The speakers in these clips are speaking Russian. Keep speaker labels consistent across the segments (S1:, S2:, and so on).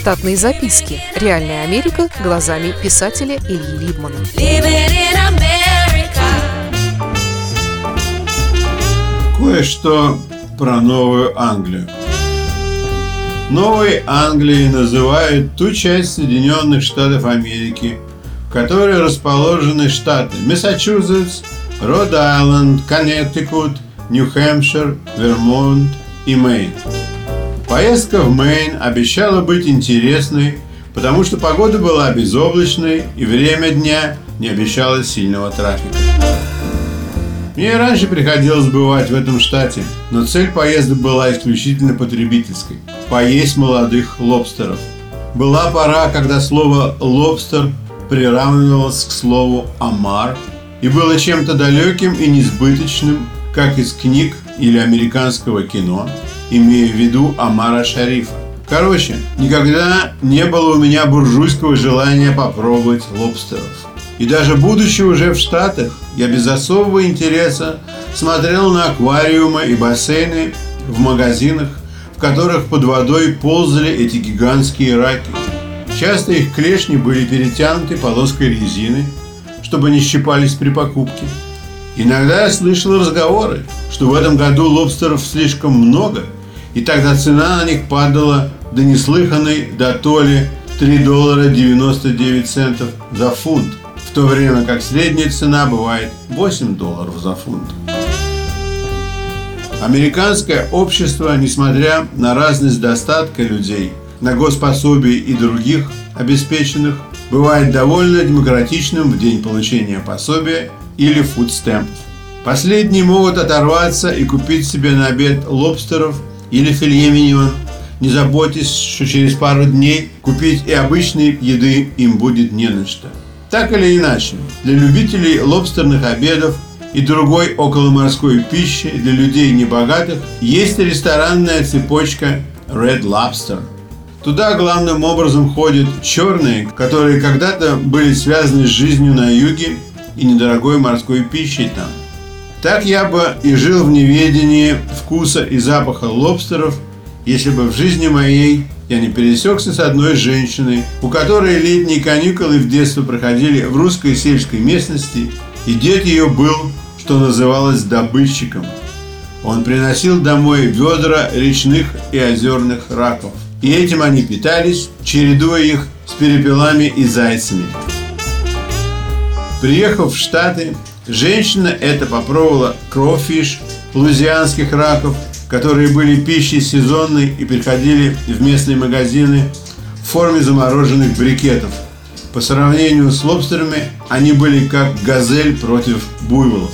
S1: Штатные записки. Реальная Америка глазами писателя Ильи Либмана.
S2: Кое-что про Новую Англию. Новой Англией называют ту часть Соединенных Штатов Америки, в которой расположены штаты Массачусетс, Род-Айленд, Коннектикут, Нью-Хэмпшир, Вермонт и Мэйн. Поездка в Мэйн обещала быть интересной, потому что погода была безоблачной и время дня не обещало сильного трафика. Мне раньше приходилось бывать в этом штате, но цель поездок была исключительно потребительской – поесть молодых лобстеров. Была пора, когда слово «лобстер» приравнивалось к слову «омар» и было чем-то далеким и несбыточным, как из книг или американского кино – имея в виду Амара Шарифа. Короче, никогда не было у меня буржуйского желания попробовать лобстеров. И даже будучи уже в Штатах, я без особого интереса смотрел на аквариумы и бассейны в магазинах, в которых под водой ползали эти гигантские раки. Часто их клешни были перетянуты полоской резины, чтобы не щипались при покупке. Иногда я слышал разговоры, что в этом году лобстеров слишком много – и тогда цена на них падала до неслыханной до толи 3 доллара 99 центов за фунт, в то время как средняя цена бывает 8 долларов за фунт. Американское общество, несмотря на разность достатка людей, на госпособий и других обеспеченных, бывает довольно демократичным в день получения пособия или фудстемпов. Последние могут оторваться и купить себе на обед лобстеров или миньон. Не заботьтесь, что через пару дней купить и обычной еды им будет не на что. Так или иначе, для любителей лобстерных обедов и другой околоморской пищи для людей небогатых есть ресторанная цепочка Red Lobster. Туда главным образом ходят черные, которые когда-то были связаны с жизнью на юге и недорогой морской пищей там. Так я бы и жил в неведении вкуса и запаха лобстеров, если бы в жизни моей я не пересекся с одной женщиной, у которой летние каникулы в детстве проходили в русской сельской местности, и дед ее был, что называлось, добытчиком. Он приносил домой ведра речных и озерных раков. И этим они питались, чередуя их с перепелами и зайцами. Приехав в Штаты, Женщина эта попробовала кроуфиш, лузианских раков, которые были пищей сезонной и приходили в местные магазины в форме замороженных брикетов. По сравнению с лобстерами, они были как газель против буйволов.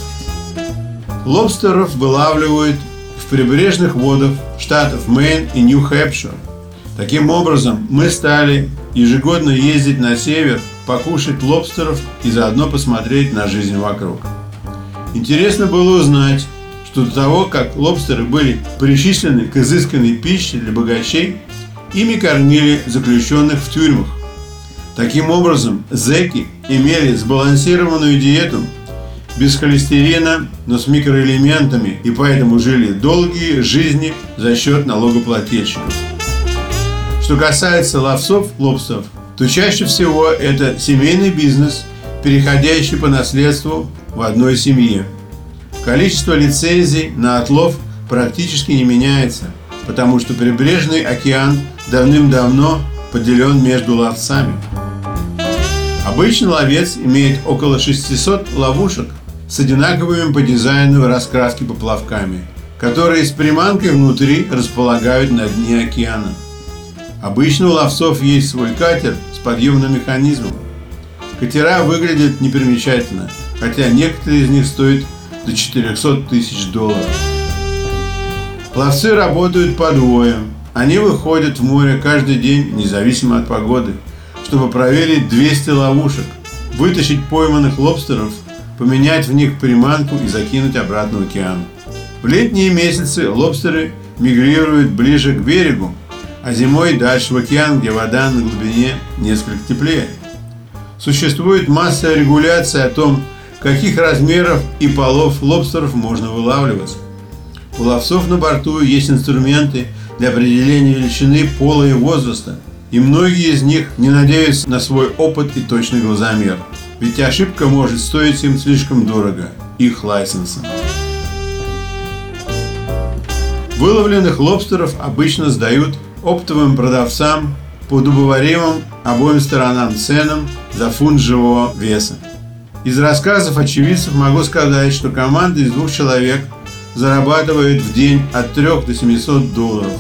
S2: Лобстеров вылавливают в прибрежных водах штатов Мэйн и Нью-Хэпшир. Таким образом, мы стали ежегодно ездить на север – покушать лобстеров и заодно посмотреть на жизнь вокруг. Интересно было узнать, что до того, как лобстеры были причислены к изысканной пище для богачей, ими кормили заключенных в тюрьмах. Таким образом, зеки имели сбалансированную диету без холестерина, но с микроэлементами и поэтому жили долгие жизни за счет налогоплательщиков. Что касается ловцов лобстеров, то чаще всего это семейный бизнес, переходящий по наследству в одной семье. Количество лицензий на отлов практически не меняется, потому что прибрежный океан давным-давно поделен между ловцами. Обычный ловец имеет около 600 ловушек с одинаковыми по дизайну и раскраске поплавками, которые с приманкой внутри располагают на дне океана – Обычно у ловцов есть свой катер с подъемным механизмом. Катера выглядят непримечательно, хотя некоторые из них стоят до 400 тысяч долларов. Ловцы работают по двое. Они выходят в море каждый день, независимо от погоды, чтобы проверить 200 ловушек, вытащить пойманных лобстеров, поменять в них приманку и закинуть обратно в океан. В летние месяцы лобстеры мигрируют ближе к берегу, а зимой дальше в океан, где вода на глубине несколько теплее. Существует масса регуляций о том, каких размеров и полов лобстеров можно вылавливать. У ловцов на борту есть инструменты для определения величины пола и возраста. И многие из них не надеются на свой опыт и точный глазомер. Ведь ошибка может стоить им слишком дорого – их лайсенса. Выловленных лобстеров обычно сдают оптовым продавцам по удобоваримым обоим сторонам ценам за фунт живого веса. Из рассказов очевидцев могу сказать, что команда из двух человек зарабатывает в день от 3 до 700 долларов.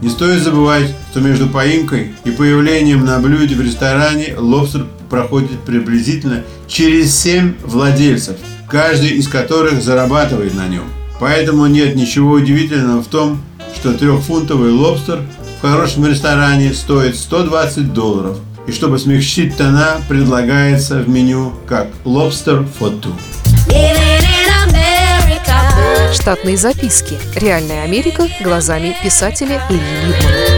S2: Не стоит забывать, что между поимкой и появлением на блюде в ресторане лобстер проходит приблизительно через 7 владельцев, каждый из которых зарабатывает на нем. Поэтому нет ничего удивительного в том, что трехфунтовый лобстер в хорошем ресторане стоит 120 долларов. И чтобы смягчить тона, предлагается в меню как for two.
S1: Штатные записки. Реальная Америка глазами писателя Ильи Либмана.